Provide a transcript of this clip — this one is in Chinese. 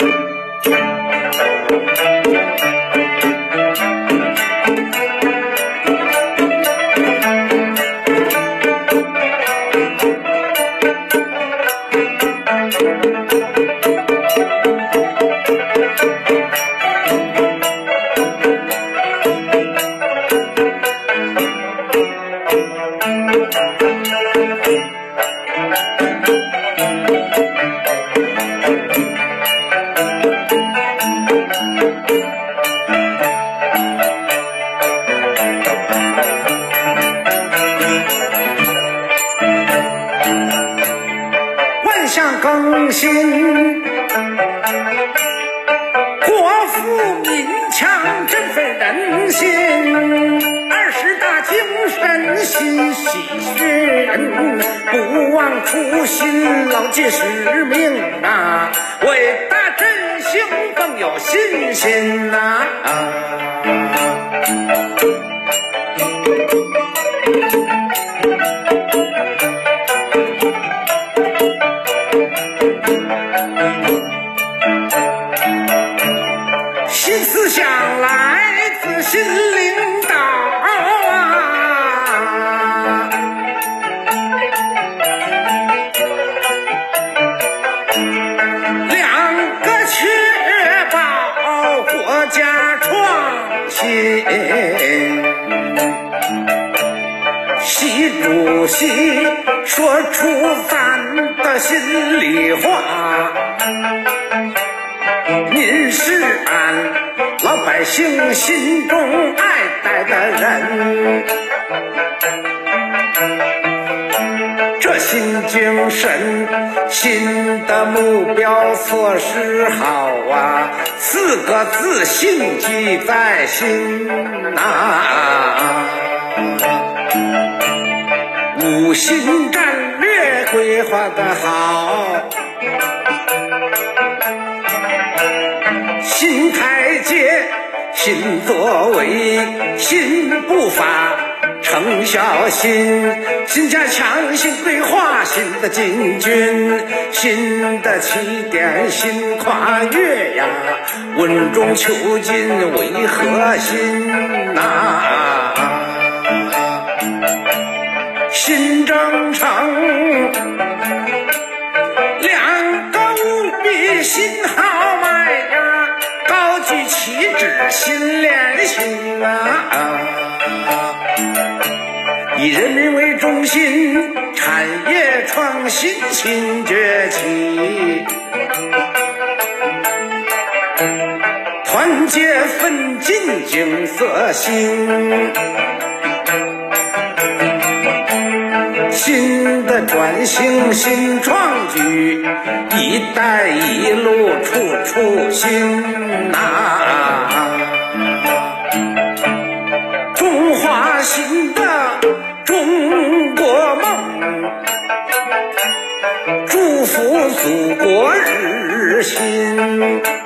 Thank you. 心，国富民强，振奋人心。二十大精神心系人，不忘初心，牢记使命啊！伟大振兴更有信心呐、新思想来自新领导啊！两个确保国家创新。习主席说出咱心里话。您是俺老百姓心中爱戴的人，这新精神、新的目标措施好啊，四个字信记在心呐、五新战略规划的好。新台阶，新作为，新步伐，成效新，新加强，新规划，新的进军，新的起点，新跨越呀，稳中求进为核心呐、新征程，两个务必新豪迈呀，高举旗帜新连心啊！以人民为中心，产业创新新崛起，团结奋进景色新。新的转型，新创举，“一带一路”处处新呐、中华新的中国梦，祝福祖国日新。